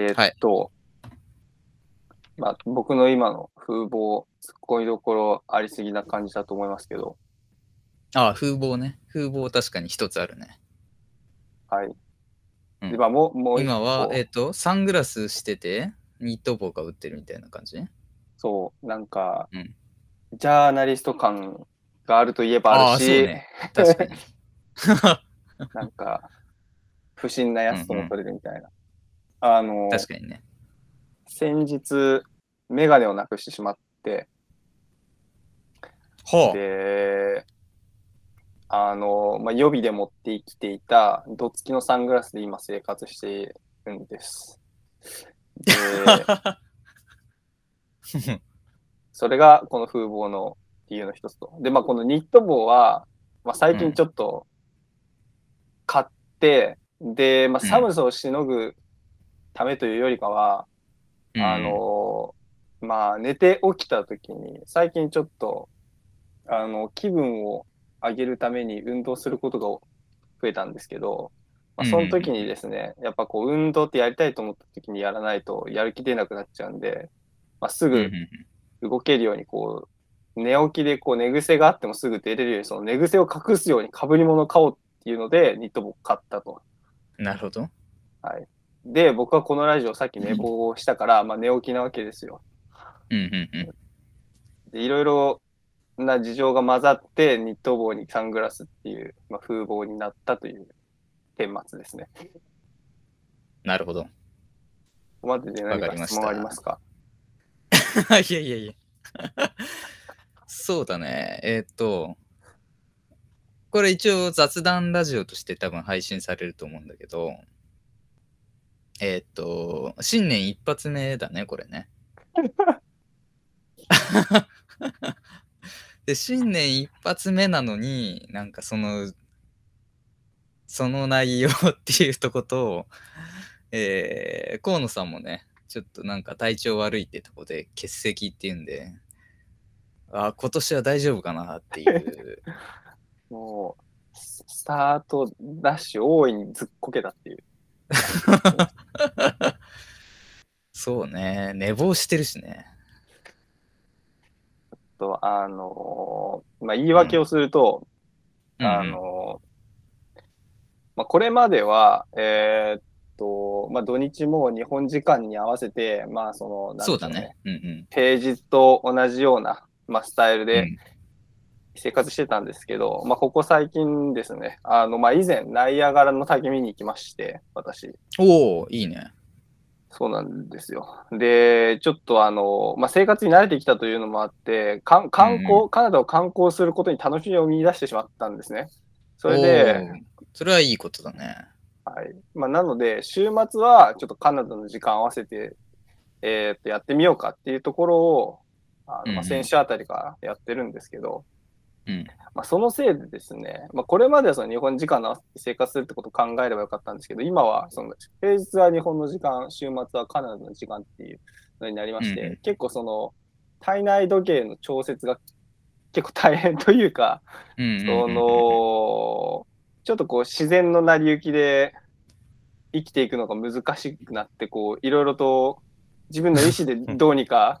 えーっと、まあ、僕の今の風貌、ツッコミどころありすぎな感じだと思いますけど、ああ、風貌ね。風貌確かに一つあるね。はい。うんでまあ、もう、もう今は、えっ、と、サングラスしてて、ニット帽が売ってるみたいな感じ？そう、なんか、うんジャーナリスト感があるといえばあるし、そうね。確かに。なんか、不審なやつとも取れるみたいな。あの、確かにね。先日、メガネをなくしてしまって、ほう。で、あの、まあ、予備で持って生きていた、どつきのサングラスで今生活しているんです。で、それがこの風貌の理由の一つと。で、まあ、このニット帽は、まあ、最近ちょっと買って、で、まあ、うん寒さをしのぐためというよりかは、うんあ、の、まあ、寝て起きた時に、最近ちょっと、あの、気分を上げるために運動することが増えたんですけど、まあ、その時にですね、やっぱこう、運動ってやりたいと思った時にやらないと、やる気出なくなっちゃうんで、まあ、すうんうんぐうん動けるように、こう、寝起きでこう寝癖があってもすぐ出れるように、その寝癖を隠すように被り物を買おうっていうので、ニット帽を買ったと。なるほど。はい。で、僕はこのラジオさっき寝坊をしたから、まあ寝起きなわけですよ。うんうんうん。でいろいろな事情が混ざって、ニット帽にサングラスっていう、まあ、風貌になったという顛末ですね。こなるほど。こまでで何わか質問ありますか？いやいやいや。そうだね。えーっと、これ一応雑談ラジオとして多分配信されると思うんだけど、えーっと、新年一発目だね、これね。で、新年一発目なのに、なんかその、その内容っていうとこと、えー、河野さんもね、ちょっとなんか体調悪いってとこで欠席っていうんで、あ今年は大丈夫かなっていう。もう、ススタートダッシュ大いにずっこけたっていう。そうね、寝坊してるしね。と、あのーまあ、言い訳をすると、うんあのーまあ、これまでは、えーっと、まあ、土日も日本時間に合わせて、まあ、その、そううだね。うんうん。平日と同じような、まあ、スタイルでうん生活してたんですけど、まあ、ここ最近ですね、あの、まあ、以前、ナイアガラの滝見に行きまして、私。おおいいね。そうなんですよ。で、ちょっとあの、まあ、生活に慣れてきたというのもあって、観光、うんカナダを観光することに楽しみを見出してしまったんですね。それで、それはいいことだね。はい。まあ、なので、週末はちょっとカナダの時間合わせて、えーっと、やってみようかっていうところを、あのまあ、先週あたりからやってるんですけど、うん。まあ、そのせいでですね、まあ、これまではその日本時間の生活するってことを考えればよかったんですけど、今はその平日は日本の時間、週末はカナダの時間っていうのになりまして、うんうん。結構その体内時計の調節が結構大変というか、うんうんうんうん。その、ちょっとこう自然の成り行きで生きていくのが難しくなって、こういろいろと自分の意思でどうにか、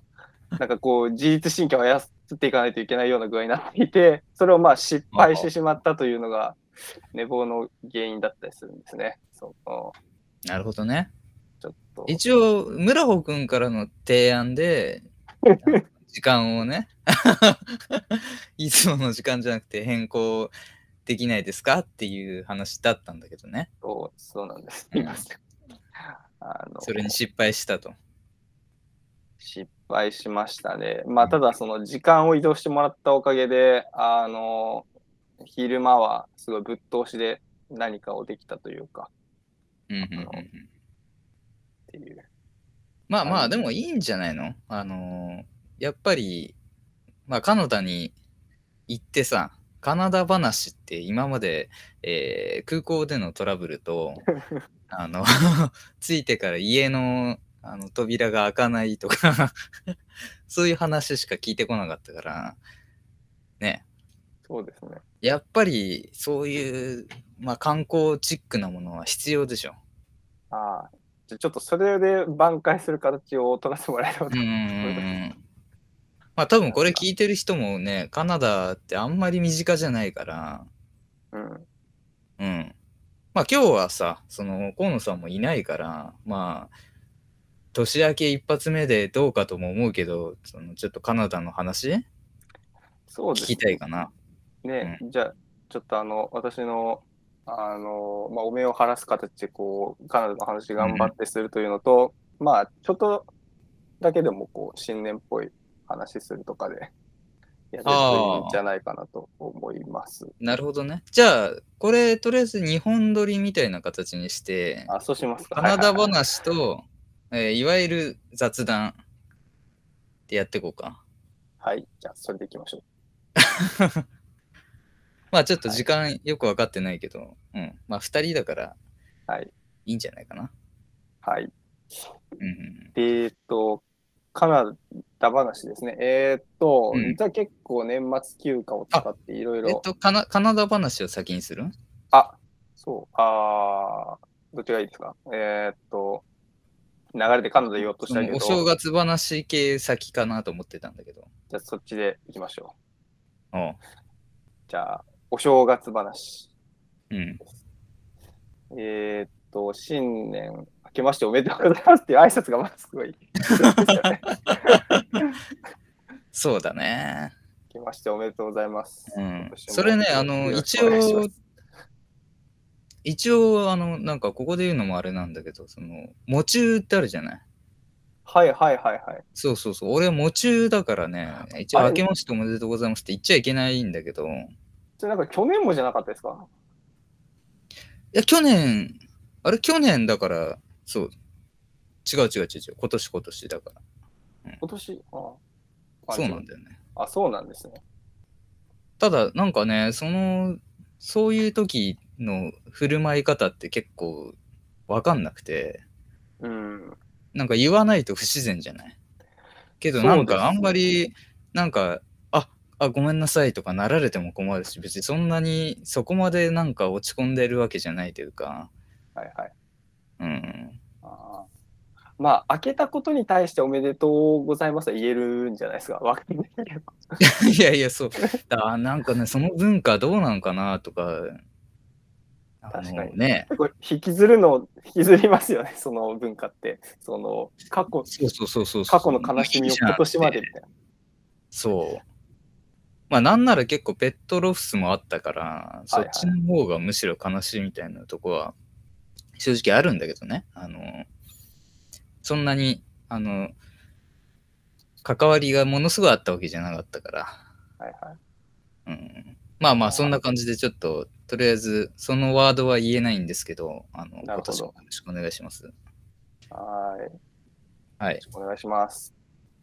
なんかこう自律神経を操っていかないといけないような具合になっていて、それをまあ失敗してしまったというのが寝坊の原因だったりするんですね。そうなるほどね。ちょっと。一応、村穂くんからの提案で、時間をね、いつもの時間じゃなくて変更できないですかっていう話だったんだけどね。そうそうなんです。うんすいませんあのそれに失敗したと。失敗しましたね。まあ、ただその時間を移動してもらったおかげで、あの、昼間はすごいぶっ通しで何かをできたというか、うんうんうんうん。っていう。まあまあ、でもいいんじゃないの？あのーやっぱり、まあカナダに行ってさ、カナダ話って今まで、えー空港でのトラブルと、あの、着いてから家のあの扉が開かないとか、そういう話しか聞いてこなかったから、ね。そうですね。やっぱりそういう、まあ、観光チックなものは必要でしょ。ああ。じゃあちょっとそれで挽回する形を取らせてもらえればとうんうんうんうん。まあ多分これ聞いてる人もね、カナダってあんまり身近じゃないから、うん。うん。まあ今日はさ、その河野さんもいないから、まあ、年明け一発目でどうかとも思うけど、そのちょっとカナダの話？そうです聞きたいかな？ね、じゃあ、ちょっとあの、私の、あの、まあ、お目を晴らす形で、こう、カナダの話頑張ってするというのと、まあ、ちょっとだけでも、こう、新年っぽい話するとかで、やってるといいんじゃないかなと思います。なるほどね。じゃあ、これとりあえず2本撮りみたいな形にして、あ、そうしますか。カナダ話と、えーいわゆる雑談でやっていこうか。はい。じゃあ、それでいきましょう。まあちょっと時間よく分かってないけど、うん。まあ2人だからはい。いいんじゃないかな。はい。うんえーっと、カナダ話ですね。えーっと、うん実は結構年末休暇を使っていろいうん。えっろ、とカナ、カナダ話を先にする？あ、そう、あーどっちがいいですか？えーっと、流れでカナダ言おうとしたけど、お正月話系先かなと思ってたんだけど。じゃあそっちでいきましょう。おうじゃあ、お正月話。うん。えーっと、新年明けましておめでとうございますっていう挨拶がまずすごい。そうだね。明けましておめでとうございます。うんそれね、あの、一応す、一応、あの、なんかここで言うのもあれなんだけど、その、喪中ってあるじゃない？はいはいはいはい。そうそうそう。俺は喪中だからね、一応明けましておめでとうございますって言っちゃいけないんだけど、いそれなんか去年もじゃなかったですか？や、去年、あれ去年だから、そう。違う違う違う違う。今年今年だから。今年？ああそうなんだよね。あ、そうなんですね。ただ、なんかね、その、そういう時の振る舞い方って結構わかんなくて、うん。なんか言わないと不自然じゃない？けどなんかあんまり、なんか、あ、あ、ごめんなさいとかなられても困るし、別にそんなにそこまでなんか落ち込んでるわけじゃないというか、はいはい。うん。あーまあ、開けたことに対しておめでとうございますは言えるんじゃないですか。わかんないけど。いやいや、そう。だなんかね、その文化どうなんかなとか、あ確かにのね、引きずるの、引きずりますよね、その文化って。その、過去、そうそうそうそう。過去の悲しみを今年までみたいな。そう。まあなんなら結構ペットロフスもあったから、そっちの方がむしろ悲しいみたいなとこは正直あるんだけどね。あの、そんなに、あの、関わりがものすごいあったわけじゃなかったから。はいはい。うん、まあまあそんな感じでちょっと、とりあえずそのワードは言えないんですけど、あの、今なるほど年もよろしくお願いします。はい。はい。お願いします。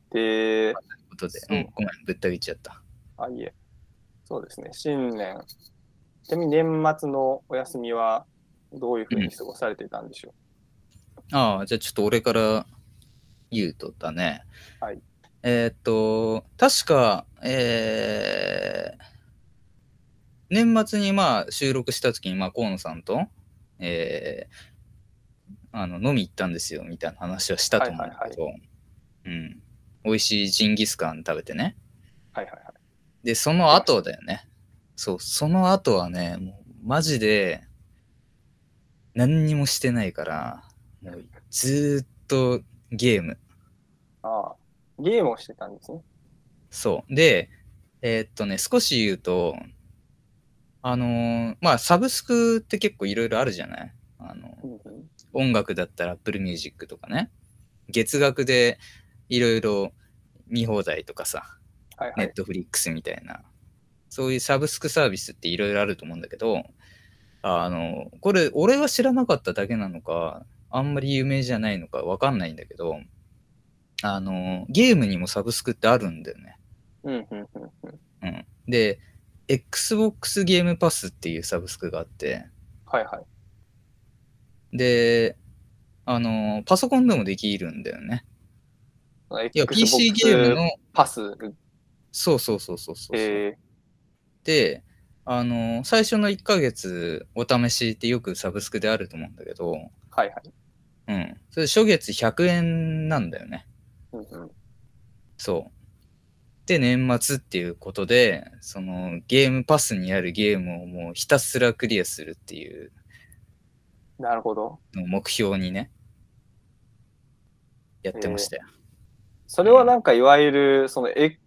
で、ということで、うん、ごめん、ぶった切っちゃった。あ、いえ。そうですね、新年。ちなみに年末のお休みはどういうふうに過ごされていたんでしょああ、じゃあちょっと俺から言うとだね。はい。えーっと、確か、えー年末にまあ収録した時に、まあ、河野さんと、えーあの飲み行ったんですよみたいな話はしたと思うんだけど、うん。美味しいジンギスカン食べてね。う。はいはいはい。で、その後だよね。そう、その後はね、もうマジで何にもしてないから、もうずーっとゲーム。ああ、ゲームをしてたんですね。そう。で、えーっとね、少し言うと、あのーまあ、サブスクって結構いろいろあるじゃない？あの、音楽だったら Apple Music とかね。月額でいろいろ見放題とかさ、はいはい。ネットフリックスみたいな、そういうサブスクサービスっていろいろあると思うんだけど、あの、これ、俺は知らなかっただけなのか、あんまり有名じゃないのかわかんないんだけど、あの、ゲームにもサブスクってあるんだよね。うん。で、Xbox ゲームパスっていうサブスクがあって、はいはい。で、あの、パソコンでもできるんだよね。いや、PC ゲームの、パス、そうそうそうそうそう。えで、あの、最初の1ヶ月お試しってよくサブスクであると思うんだけど、はいはい。うん。それ初月100円なんだよね。うんうん、そう。で、年末っていうことで、そのゲームパスにあるゲームをもうひたすらクリアするっていうなるほど。目標にね、やってましたよ。それはなんかいわゆる、その、え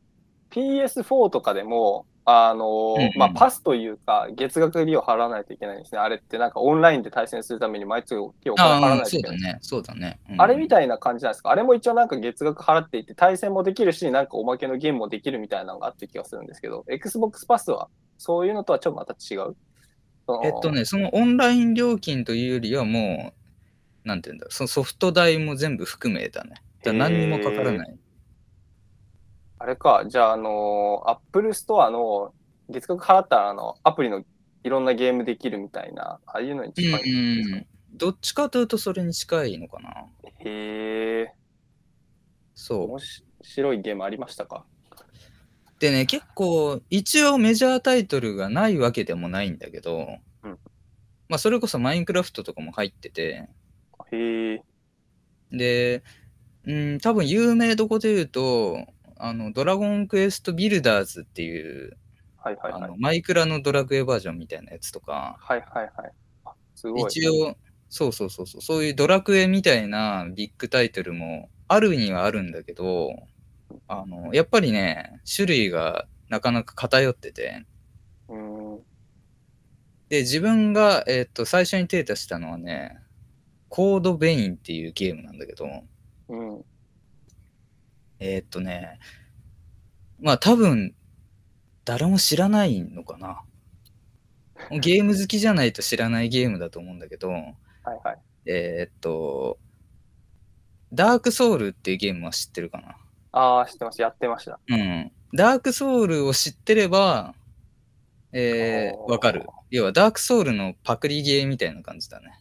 PS4 とかでも、あの、うんうんまあ、パスというか、月額利を払わないといけないんですね。あれってなんかオンラインで対戦するために毎月お金払わないというけない。そだね。そうだね。うんあれみたいな感じなんですか？あれも一応なんか月額払っていて、対戦もできるし、なんかおまけのゲームもできるみたいなのがあって気がするんですけど、Xbox パスはそういうのとはちょっとまた違う？えっとね、そのオンライン料金というよりはもう、なんていうんだろう、そのソフト代も全部含めだね。だ何にもかからない。あれか、じゃあ、あの、Apple Store の月額払ったら、あの、アプリのいろんなゲームできるみたいな、ああいうのに近いんですか、うん。どっちかというとそれに近いのかな。へえ、そう。面白いゲームありましたか？でね、結構、一応メジャータイトルがないわけでもないんだけど、うん。まあ、それこそマインクラフトとかも入ってて、へえ、で、うん、多分有名どこで言うと、あの、ドラゴンクエストビルダーズっていう、はいはいはいあの。マイクラのドラクエバージョンみたいなやつとか、はいはいはい。あすごい。一応、そうそうそうそう、そういうドラクエみたいなビッグタイトルもあるにはあるんだけど、あの、やっぱりね、種類がなかなか偏ってて、うーん。で、自分が、えっと、最初に手出したのはね、コードベインっていうゲームなんだけど、うん。えっとね、まあ多分、誰も知らないのかな。ゲーム好きじゃないと知らないゲームだと思うんだけど、はいはい。えーっと、ダークソウルっていうゲームは知ってるかなああ、知ってます。やってました。うん。ダークソウルを知ってれば、えー、わかる。要はダークソウルのパクリゲーみたいな感じだね。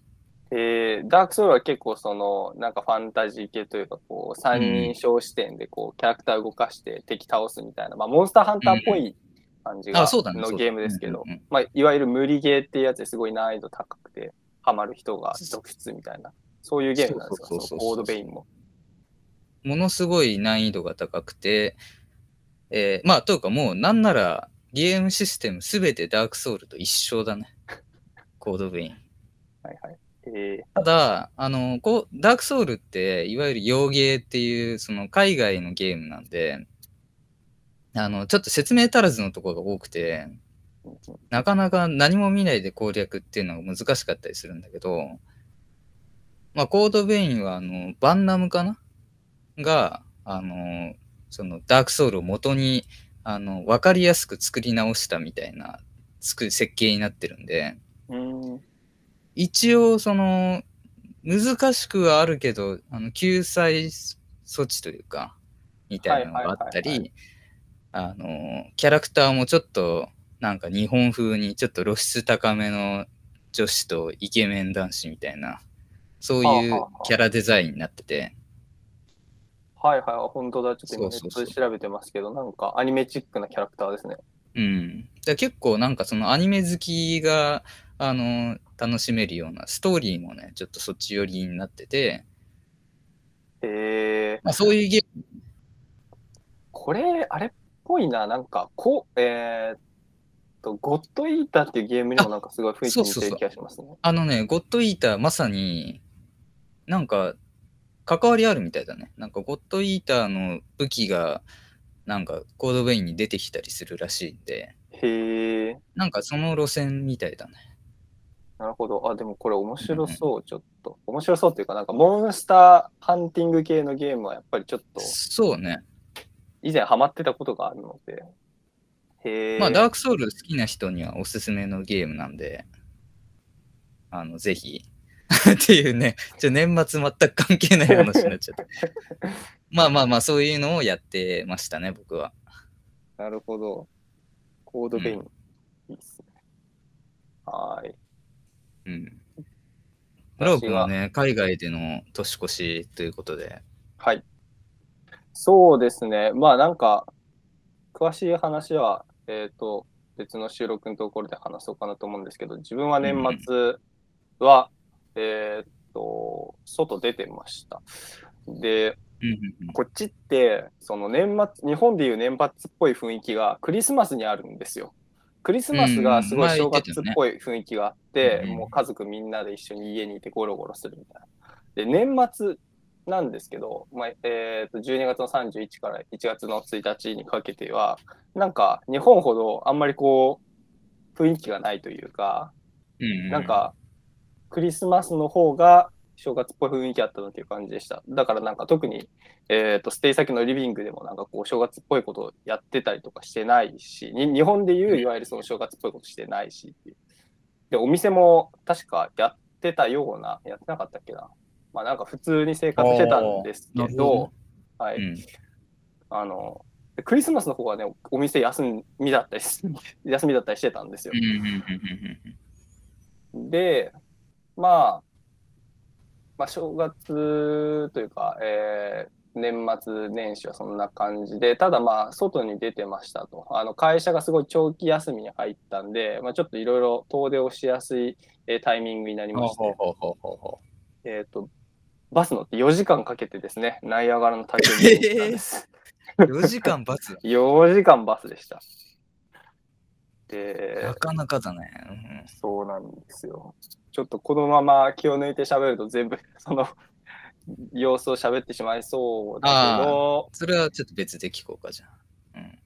えー、ダークソウルは結構その、なんかファンタジー系というか、こう、三人称視点でこう、キャラクター動かして敵倒すみたいな、まあ、モンスターハンターっぽい感じが、のゲームですけど、まあ、いわゆる無理ゲーっていうやつですごい難易度高くて、ハマる人が続出みたいな、そういうゲームなんですか、そうコードベインも。ものすごい難易度が高くて、えー、まあ、というかもうなんならゲームシステムすべてダークソウルと一緒だね。コードベイン。はいはい。えただ、あの、こう、ダークソウルって、いわゆる洋ゲーっていう、その海外のゲームなんで、あの、ちょっと説明足らずのところが多くて、ー、なかなか何も見ないで攻略っていうのが難しかったりするんだけど、まあ、コードベインは、あの、バンナムかな？が、あの、その、ダークソウルを元に、あの、わかりやすく作り直したみたいな、作る設計になってるんで、うーん。一応、その、難しくはあるけど、あの救済措置というか、みたいなのがあったり、あの、キャラクターもちょっと、なんか日本風にちょっと露出高めの女子とイケメン男子みたいな、そういうキャラデザインになってて、はいはい、本当だ。ちょっと今ネットで調べてますけど、なんかアニメチックなキャラクターですね。うん。結構なんかそのアニメ好きが、あの、楽しめるようなストーリーもね、ちょっとそっち寄りになってて、えー、まあそういうゲーム。これ、あれっぽいな、なんか、こう、えー、っと、ゴッドイーターっていうゲームにもなんかすごい雰囲気似てる気がしますね。あのね、ゴッドイーターまさに、なんか、関わりあるみたいだね。なんか、ゴッドイーターの武器が、なんか、コードベインに出てきたりするらしいんで、へえ、なんかその路線みたいだね。なるほど。あ、でもこれ面白そう、ちょっと。面白そうっていうか、なんかモンスターハンティング系のゲームはやっぱりちょっとそうね。以前ハマってたことがあるので。へえ。まあ、ダークソウル好きな人にはおすすめのゲームなんで、あの、ぜひ。っていうね、ちょ年末全く関係ない話になっちゃった。まあまあまあ、そういうのをやってましたね、僕は。なるほど。コードベイン、いいっすね。はーい。うん。ロープはね、海外での年越しということで、はい。そうですね。まあなんか、詳しい話は、えっ、と、別の収録のところで話そうかなと思うんですけど、自分は年末は、えーっと、外出てました。で、うんうんうんこっちって、その年末、日本でいう年末っぽい雰囲気がクリスマスにあるんですよ。クリスマスがすごい正月っぽい雰囲気があって、うん。もう家族みんなで一緒に家にいてゴロゴロするみたいな。で、年末なんですけど、まあえーと12月の31から1月の1日にかけては、なんか日本ほどあんまりこう、雰囲気がないというか、うんうん。なんか、クリスマスの方が正月っぽい雰囲気あったなっていう感じでした。だからなんか特に、えっ、と、ステイ先のリビングでもなんかこう、正月っぽいことをやってたりとかしてないし、に日本でいういわゆるその正月っぽいことしてないしで、お店も確かやってたような、やってなかったっけな。まあなんか普通に生活してたんですけどど、はい。うんあの、でクリスマスの方はね、お店休みだったりす、休みだったりしてたんですよで、まあ、まあ、正月というか、えー年末年始はそんな感じで、ただまあ、外に出てましたと。あの会社がすごい長期休みに入ったんで、まあ、ちょっといろいろ遠出をしやすい、えータイミングになりまして、えっ、と、バス乗って4時間かけてですね、ナイアガラの滝を見に行ったんです。う4時間バツ4 時間バスでした。で、なかなかだね。うんそうなんですよ。ちょっとこのまま気を抜いて喋ると全部 その様子を喋ってしまいそうだけど、それはちょっと別で聞こうかじゃあ。うん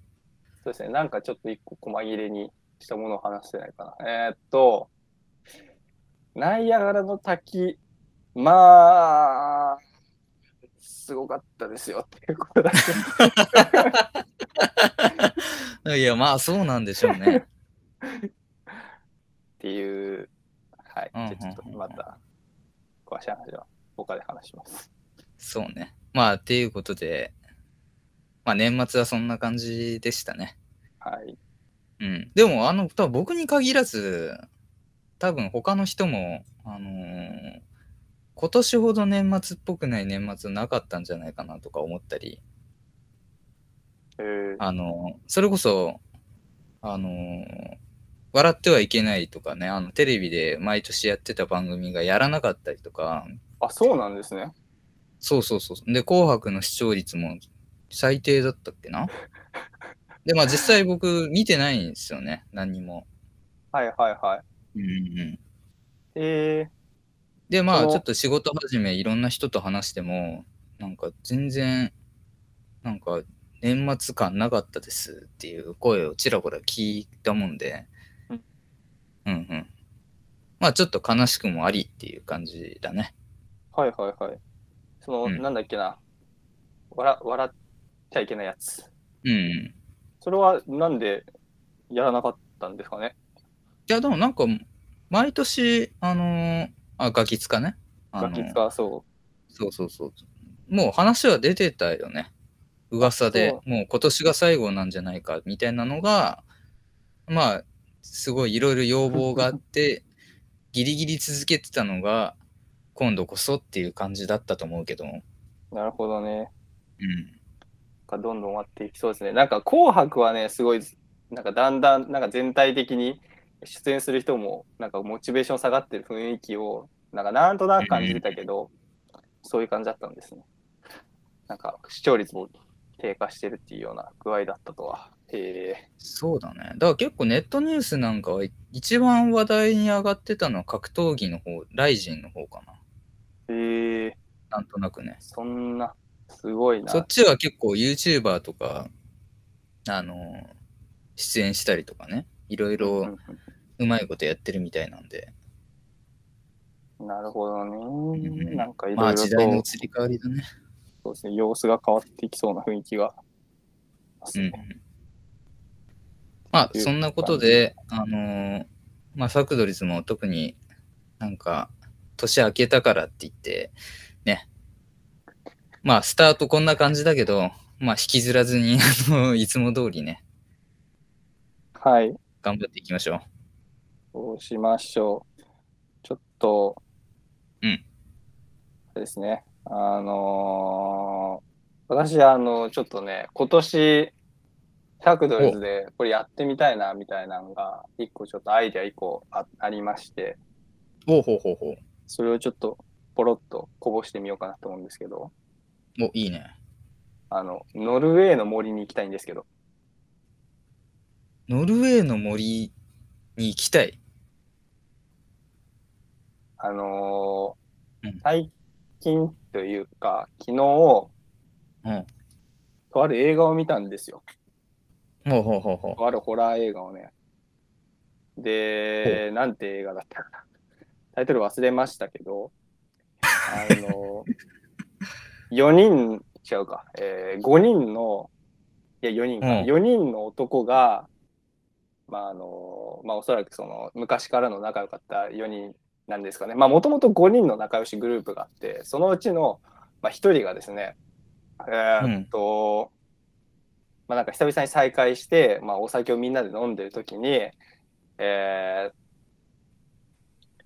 そうですね、なんかちょっと一個細切れにしたものを話してないかな。えーっと、ナイアガラの滝、まあ、すごかったですよっていうことだけ いや、まあそうなんでしょうね。っていう、はい、うんうんじゃあちょっとまた詳しい話は他で話します。そうね。まあ、っていうことで、まあ年末はそんな感じでしたね。はい。うん。でも、あの、多分僕に限らず、多分他の人も、あのー今年ほど年末っぽくない年末なかったんじゃないかなとか思ったり、えーあのーそれこそ、あのー笑ってはいけないとかね、あの、テレビで毎年やってた番組がやらなかったりとか、あ、そうなんですね。そうそうそう。で、紅白の視聴率も最低だったっけな？で、まあ実際僕見てないんですよね、何にも。はいはいはい。うんうん。えで、まあちょっと仕事始めいろんな人と話しても、なんか全然、なんか年末感なかったですっていう声をちらほら聞いたもんで、うんうんうん。まあちょっと悲しくもありっていう感じだね。ー、はいはいはい。その、うんなんだっけな。笑笑っちゃいけないやつ。うんうん。それはなんでやらなかったんですかね？いや、でもなんか、毎年、あのーあ、ガキツかね。ガキ使そそうそうそう。もう話は出てたよね。噂でそ、もう今年が最後なんじゃないかみたいなのが、まあ、すごいいろいろ要望があって、ギリギリ続けてたのが、今度こそっていう感じだったと思うけど、う。なるほどね。うん。どんどん終わっていきそうですね。なんか紅白はね、すごい、なんかだんだん、なんか全体的に出演する人も、なんかモチベーション下がってる雰囲気を、なんかなんとなく感じてたけど、そういう感じだったんですね。なんか視聴率も低下してるっていうような具合だったとは。へえそうだね。だから結構ネットニュースなんかは一番話題に上がってたのは格闘技の方、ライジンの方かな。へえなんとなくね。そんな、すごいな。そっちは結構 YouTuber とか、あのー出演したりとかね、いろいうんろうまいことやってるみたいなんで、うんなるほどね。んなんかいまあろいろと時代の移り変わりだね。そうですね、様子が変わっていきそうな雰囲気が。うん。まあそんなことで、あのーまあサクドリズも特になんか年明けたからって言って、ね、まあスタートこんな感じだけど、まあ引きずらずに、あのいつも通りね、はい。頑張っていきましょう。そうしましょう。ちょっと、うん。ですね。あのー私、あの、ちょっとね、今年、シャークドルズでこれやってみたいなみたいなのが、一個ちょっとアイデア一個あありまして、ほうほうほうほう。それをちょっとポロッとこぼしてみようかなと思うんですけど、お、いいね。あの、ノルウェーの森に行きたいんですけど、ノルウェーの森に行きたい？あのーうん最近というか、昨日、うん。とある映画を見たんですよ。ほうほうほうほとあるホラー映画をね。で、なんて映画だったかな。タイトル忘れましたけど、あの、4人、違うか、えー、5人の、いや、4人か、うん4人の男が、まあ、あの、まあ、おそらくその、昔からの仲良かった4人なんですかね。まあ、もともと5人の仲良しグループがあって、そのうちの、まあ、1人がですね、えーっと、まあ、なんか久々に再会して、まあ、お酒をみんなで飲んでる時に、えー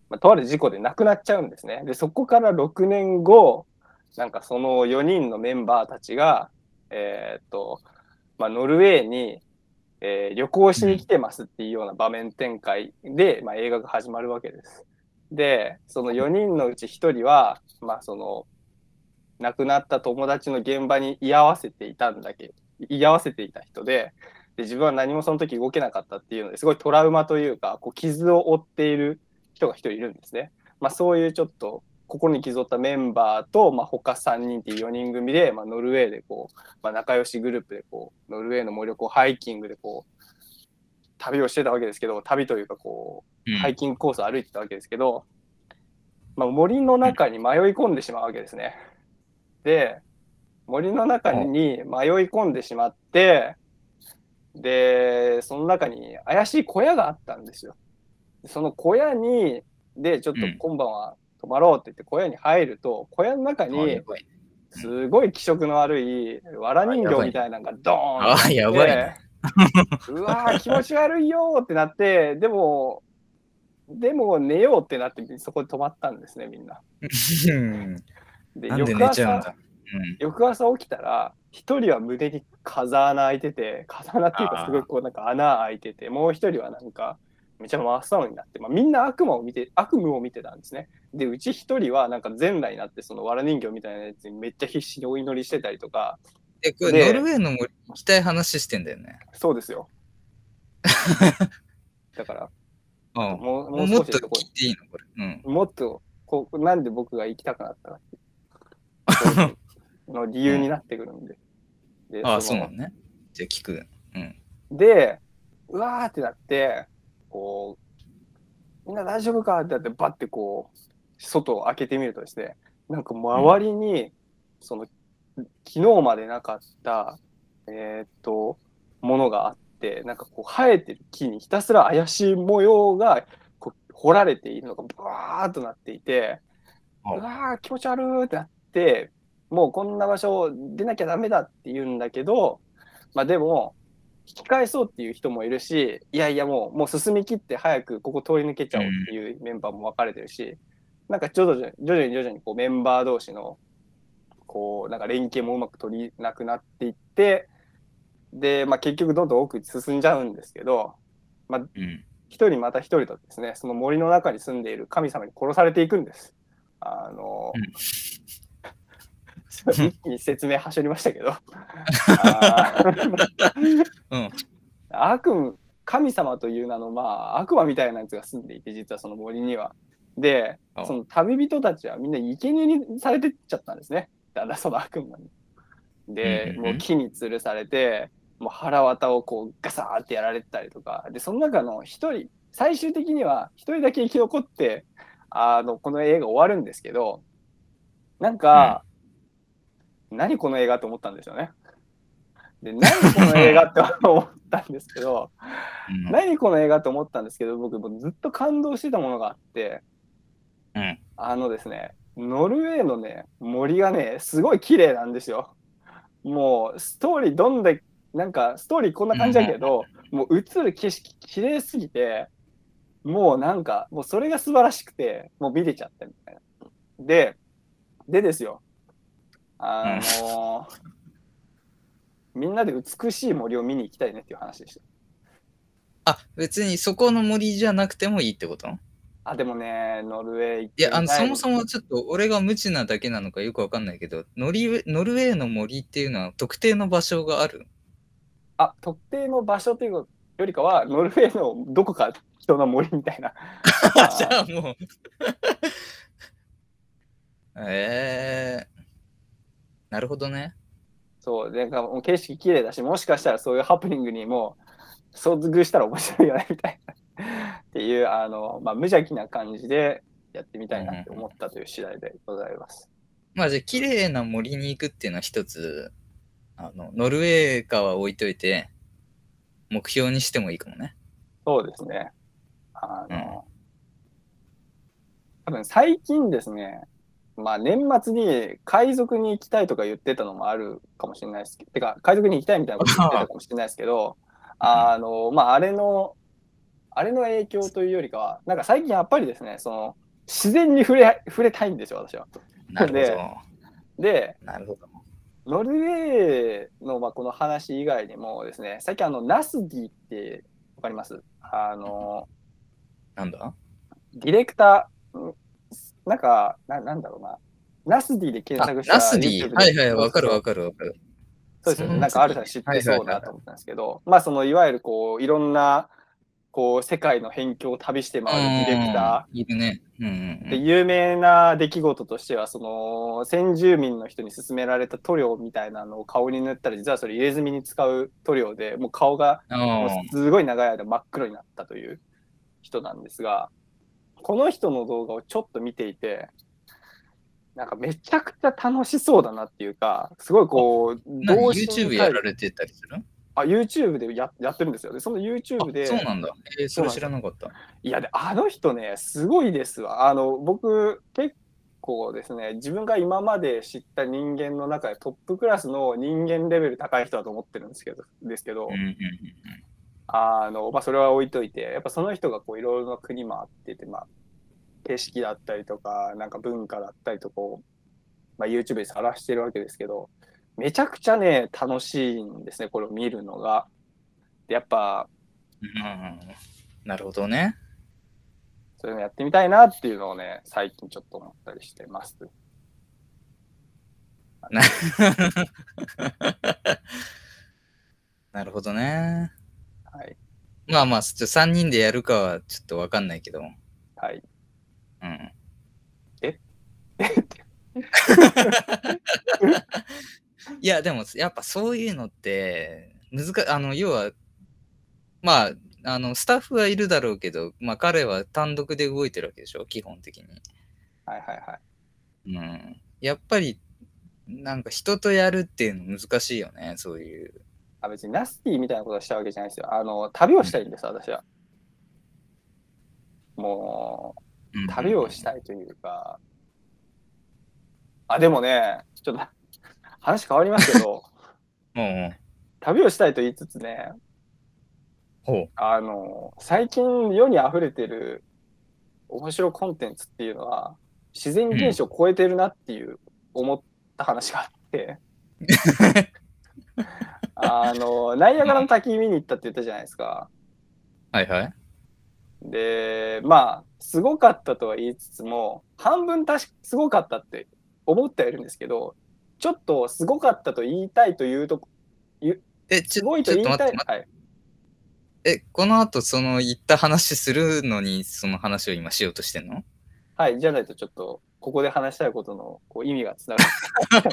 まあ、とある事故で亡くなっちゃうんですね。で、そこから6年後、なんかその4人のメンバーたちが、えーっと、まあ、ノルウェーに、えー旅行しに来てますっていうような場面展開で、まあ、映画が始まるわけです。で、その4人のうち1人は、まあ、その、亡くなった友達の現場に居合わせていたんだけ居合わせていた人でで自分は何もその時動けなかったっていうのですごいトラウマというかこう傷を負っている人が一人いるんですね。まあ、そういうちょっと心に傷を負ったメンバーと、まあ、他3人っていう4人組で、まあ、ノルウェーでこう、まあ、仲良しグループでこうノルウェーの森をこうハイキングでこう旅をしてたわけですけど旅というかこうう。ハイキングコースを歩いてたわけですけど、まあ、森の中に迷い込んでしまうわけですね。で、森の中に迷い込んでしまって、で、その中に怪しい小屋があったんですよ。その小屋に、で、ちょっとうん今晩は泊まろうって言って小屋に入ると、小屋の中あにすごい気色の悪い藁人形みたいなのがドーンあってやばいねうわー気持ち悪いよーってなってでもでも寝ようってなってそこで泊まったんですねみんな。うんで翌朝。翌朝起きたら一人は胸に風穴開いてて風穴っていうかすごいこうなんか穴開いててもう一人はなんかめちゃ真っ青になって、まあ、みんな悪魔を見て悪夢を見てたんですね。でうち一人はなんか全裸になってその藁人形みたいなやつにめっちゃ必死にお祈りしてたりとかえ、これでノルウェーの森行きたい話してんだよね。そうですよ。だからうん。もうももっと聞いていいのこれ。うん。もっとこうなんで僕が行きたくなったかっていう の理由になってくるんで。でああ、そうなのね。じゃあ聞く。うん。で、うわーってなって、こう、みんな大丈夫か？ってなって、バッてこう、外を開けてみるとですね、なんか周りに、その、昨日までなかった、えーっと、ものがあって、なんかこう、生えてる木にひたすら怪しい模様が、こう、彫られているのが、ブワーっとなっていて、あうわー気持ち悪ーってなって、もうこんな場所出なきゃダメだって言うんだけど、まあでも、引き返そうっていう人もいるし、いやいやもう、もう進み切って早くここ通り抜けちゃおうっていうメンバーも分かれてるし、なんか徐々に徐々に徐々にこうメンバー同士の、こう、なんか連携もうまく取りなくなっていって、で、まあ結局どんどん奥に進んじゃうんですけど、うん。一人また一人とですね、その森の中に住んでいる神様に殺されていくんです。あの、うん一気に説明はしょりましたけど、うん。悪夢、神様という名の、まあ、悪魔みたいなやつが住んでいて、実はその森には。であ、その旅人たちはみんな生贄にされてっちゃったんですね。だんだんその悪魔に。で、もう木に吊るされて、もう腹渡をこうガサーってやられてたりとか、で、その中の一人、最終的には一人だけ生き残って、あの、この映画終わるんですけど、なんか、何この映画と思ったんですよね。で、何この映画って思ったんですけど、うん何この映画と思ったんですけど、僕もうずっと感動してたものがあって、うん。あのですね、ノルウェーのね、森がね、すごい綺麗なんですよ。もう、ストーリーどんだけ、なんか、ストーリーこんな感じだけど、もう映る景色綺麗すぎて、もうなんか、もうそれが素晴らしくて、もう見れちゃったみたいな。で、でですよ、あのーみんなで美しい森を見に行きたいねっていう話でした。あ、別にそこの森じゃなくてもいいってこと？あ、でもね、ノルウェー行ってい。や、あの、そもそもちょっと俺が無知なだけなのかよくわかんないけど、ノリウェノルウェーの森っていうのは特定の場所がある？あ、特定の場所というよりかは、ノルウェーのどこか人の森みたいな。じゃあもう。えー、なるほどね。そう、でなんかもう景色綺麗だし、もしかしたらそういうハプニングにも遭遇したら面白いよねみたいな。っていう、あの、まあ、無邪気な感じでやってみたいなって思ったという次第でございます。まあじゃあ綺麗な森に行くっていうのは一つ、あの、ノルウェーかは置いといて、目標にしてもいいかもね。そうですね。あの、多分最近ですね、まあ年末に海賊に行きたいとか言ってたのもあるかもしれないですけど、てか海賊に行きたいみたいなこと言ってたかもしれないですけど、あの、まああれの、あれの影響というよりかは、なんか最近やっぱりですね、その、自然に触れ、触れたいんですよ、私は。なるでほで、ど。なるほど。ノルウェーのまあこの話以外にもですね、最近あの、ナス Dってわかります？あの、なんだ？ディレクター、んなんか、ななんだろうな、ナス Dで検あ索したナス D？はいはい、わかるわかるわかる。そうですよね。なんかあるさん知ってそうだなと思ったんですけど、まあそのいわゆるこう、いろんな、こう、世界の辺境を旅して回るディレクター。いるね。で、うん。有名な出来事としては、その、先住民の人に勧められた塗料みたいなのを顔に塗ったら、実はそれ入れ墨に使う塗料で、もう顔がすごい長い間真っ黒になったという人なんですが、この人の動画をちょっと見ていて、なんかめちゃくちゃ楽しそうだなっていうか、すごいこう、何童心 ?YouTube やられてたりする？あ、YouTube でややってるんですよ。で、その YouTube で、あそうなんだ。えーそれ知らなかった。いやで、あの人ね、すごいですわ。あの、僕、結構ですね、自分が今まで知った人間の中でトップクラスの人間レベル高い人だと思ってるんですけど、ですけど、うんうんうんあの、まあ、それは置いといて、やっぱその人がこう、いろいろな国回ってて、まあ、景色だったりとか、なんか文化だったりとこう、まあ、YouTube で晒してるわけですけど、めちゃくちゃね、楽しいんですね、これを見るのが。でやっぱ、うん。なるほどね。そういうのやってみたいなっていうのをね、最近ちょっと思ったりしてます。なるほどね。はい。まあまあ、ちょ3人でやるかはちょっとわかんないけど。はい。うん。いや、でも、やっぱそういうのって、難かあの、要は、まあ、あの、スタッフはいるだろうけど、まあ、彼は単独で動いてるわけでしょ、基本的に。はいはいはい。うん。やっぱり、なんか人とやるっていうの難しいよね、そういう。あ別にナスティみたいなことをしたわけじゃないですよ。あの、旅をしたいんです、私は。もうんう、旅をしたいというか、あ、でもね、ちょっと 話変わりますけど、も う、旅をしたいと言いつつね、ほう。あの、最近世に溢れてる面白コンテンツっていうのは、自然現象を超えてるなっていう思った話があって、あの、ナイアガラの滝見に行ったって言ったじゃないですか。はいはい。で、まあ、すごかったとは言いつつも、半分確かすごかったって思ってはいるんですけど、ちょっとすごかったと言いたいというと、え、ちすごょいと言いたい。ちょっと待って、待はい。え、この後、その言った話するのに、その話を今しようとしてんの？はい、じゃないとちょっと、ここで話したいことのこう意味がつながる、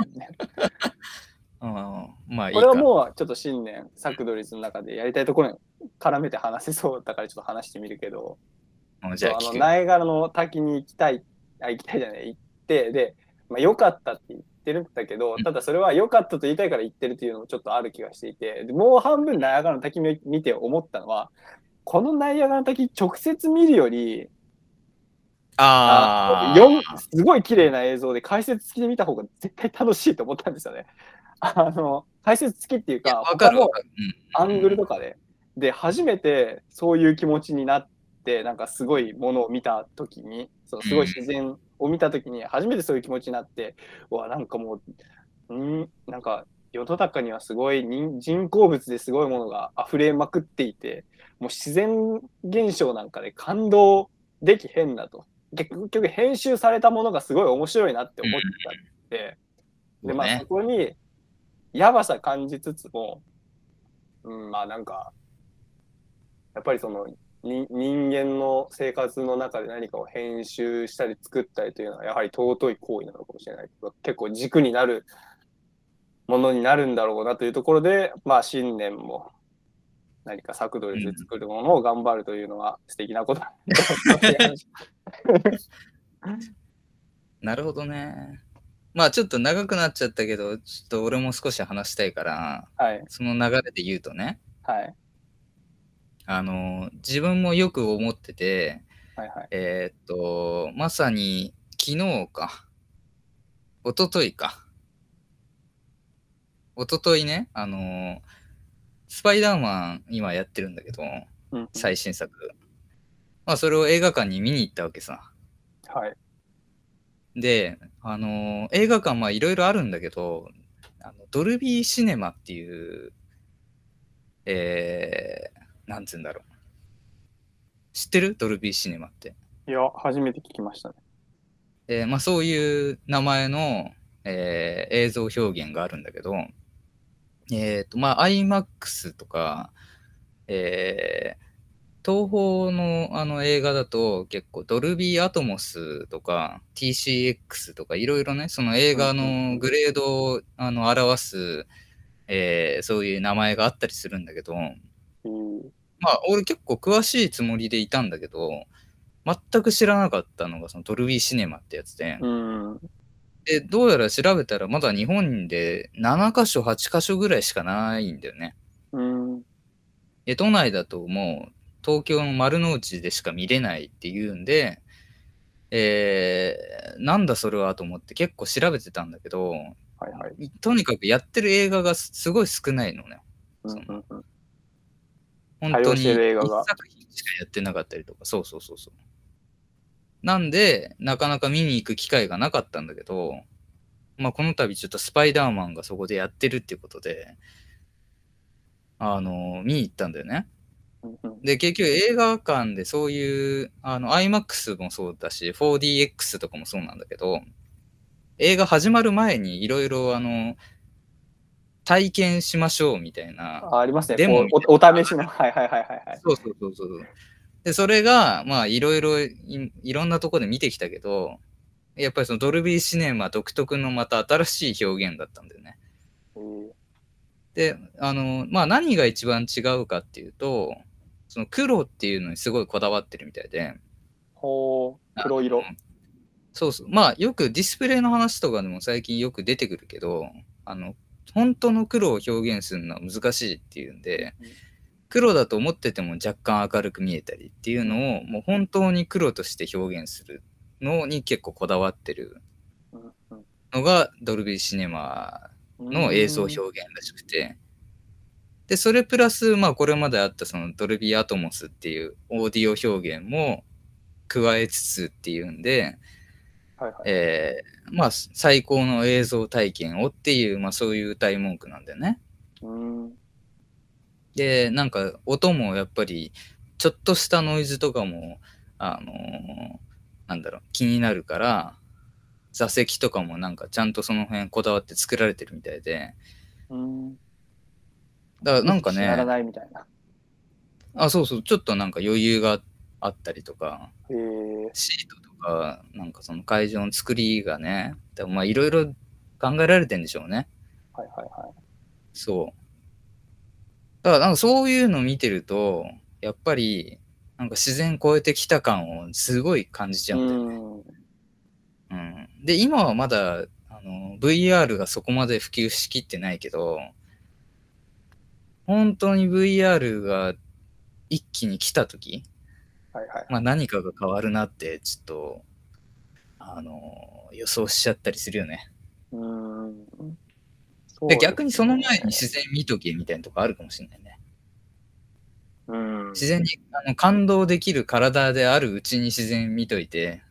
まあいいこか。れはもうちょっと新年、サクドリズの中でやりたいところに絡めて話せそうだからちょっと話してみるけど、うんじゃああの聞く。よ。ナイアガラの滝に行きたい、あ、行きたいじゃない、行って、で、まあ、良かったって言ってるんだけどう、ん。ただそれは良かったと言いたいから言ってるっていうのもちょっとある気がしていて、でもう半分ナイアガラの滝見見て思ったのは、このナイアガラの滝直接見るより、ああ。すごい綺麗な映像で解説付きで見た方が絶対楽しいと思ったんですよね。あの、解説付きっていうか、アングルとか。かで、で、初めてそういう気持ちになって、なんかすごいものを見たときに、そのすごい自然を見たときに、初めてそういう気持ちになって、うわ、なんかもう、んなんか世の中にはすごい人人工物ですごいものが溢れまくっていて、もう自然現象なんかで感動できへんなと。結局編集されたものがすごい面白いなって思ってたんで、で、まあそこにやばさ感じつつも、うん、まあなんか、やっぱりそのに人間の生活の中で何かを編集したり作ったりというのはやはり尊い行為なのかもしれない。けど結構軸になるものになるんだろうなというところでまあ新年も何か作動で作るものを頑張るというのは素敵なことだ、なるほどね。まあちょっと長くなっちゃったけど、ちょっと俺も少し話したいから、はい。その流れで言うとね、はい。あの、自分もよく思ってて、はいはい。えーっと、まさに昨日か、一昨日か。一昨日ね、あの、スパイダーマン今やってるんだけど、うん最新作。まあそれを映画館に見に行ったわけさ。はいで、あの映画館まあいろいろあるんだけど、あのドルビーシネマっていう、えー、なんつうんだろう。知ってる？ドルビーシネマって。いや初めて聞きましたねえーまあ、そういう名前の、えー映像表現があるんだけど、えっ、と、まあ、IMAX とか、えー東宝のあの映画だと結構ドルビーアトモスとか TCX とかいろいろね、その映画のグレードをあの表す、えーそういう名前があったりするんだけど、うん。まあ、俺結構詳しいつもりでいたんだけど、全く知らなかったのがそのドルビーシネマってやつで、うんで、どうやら調べたらまだ日本で7カ所、8カ所ぐらいしかないんだよね。うんで、都内だともう東京の丸の内でしか見れないっていうんで、えー、なんだそれはと思って結構調べてたんだけど、はいはいとにかくやってる映画がすすごい少ないのね。うんうんうん本当に性の映画が一作品しかやってなかったりとか、そうそうそうそう。なんで、なかなか見に行く機会がなかったんだけど、まあ、この度ちょっとスパイダーマンがそこでやってるっていうことで、あの、見に行ったんだよね。で、結局映画館でそういう、あの、IMAX もそうだし、4DX とかもそうなんだけど、映画始まる前にいろいろ、あの、体験しましょうみたいな、あありますね。デモこうおお試しの。はいはいはいはいはい。そうそうそうそう。で、それが、まあ、いろいろい、いろんなとこで見てきたけど、やっぱりそのドルビーシネマ独特のまた新しい表現だったんだよね。うん。で、あの、まあ、何が一番違うかっていうと、その黒っていうのにすごいこだわってるみたいで、ほう。黒色。そうそう。まあ、よくディスプレイの話とかでも最近よく出てくるけど、あの、本当の黒を表現するのは難しいっていうんでうん、黒だと思ってても若干明るく見えたりっていうのを、もう本当に黒として表現するのに結構こだわってるのがドルビーシネマの映像表現らしくて、で、それプラス、まあこれまであったそのドルビーアトモスっていうオーディオ表現も加えつつっていうんで、はいはい。えーまあ最高の映像体験をっていう、まあそういう歌い文句なんだよね。うんで、なんか音もやっぱりちょっとしたノイズとかも、あのーなんだろう、気になるから、座席とかもなんかちゃんとその辺こだわって作られてるみたいで、うん。だからなんかやらね、ないみたいな。あ、そうそう、ちょっとなんか余裕があったりとか、へえシートとか、なんかその会場の作りがね、でもまあいろいろ考えられてんでしょうね。はいはいはい。そう。だからなんかそういうの見てると、やっぱりなんか自然超えてきた感をすごい感じちゃうんだよね。うんうん、で、今はまだあの VR がそこまで普及しきってないけど、本当に VR が一気に来た時はいはいまあ、何かが変わるなってちょっとあの予想しちゃったりするよね。うんで逆にその前に自然見とけみたいなとこあるかもしれないね。うん自然にあの感動できる体であるうちに自然見といて、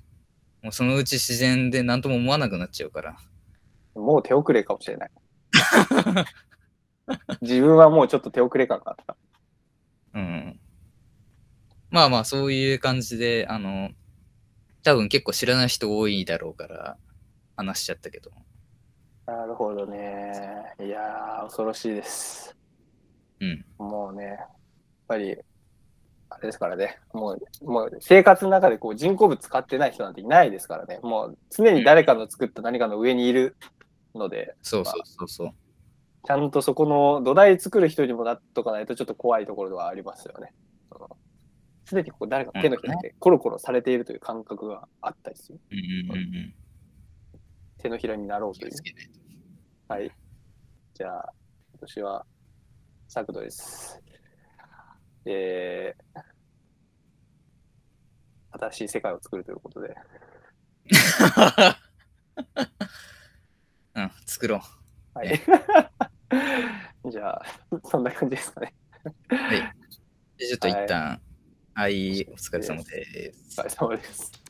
もうそのうち自然で何とも思わなくなっちゃうから。もう手遅れかもしれない 自分はもうちょっと手遅れ感があった。うん。まあまあ、そういう感じで、あの、多分結構知らない人多いだろうから、話しちゃったけど。なるほどね。いやー、恐ろしいです。うん。もうね、やっぱり、あれですからね、もう、もう生活の中でこう人工物使ってない人なんていないですからね、もう常に誰かの作った何かの上にいるので、そうそうそうそう。ちゃんとそこの土台作る人にもなっとかないとちょっと怖いところではありますよね。すでにこう誰か手のひらでコロコロされているという感覚があったりする。うんうんうんうん。手のひらになろうという。はい。じゃあ、今年は、作度です。えー、新しい世界を作るということで、うん、作ろう。はい。じゃあ、そんな感じですかね。でちょっと一旦、はい、お疲れ様です。お疲れ様です。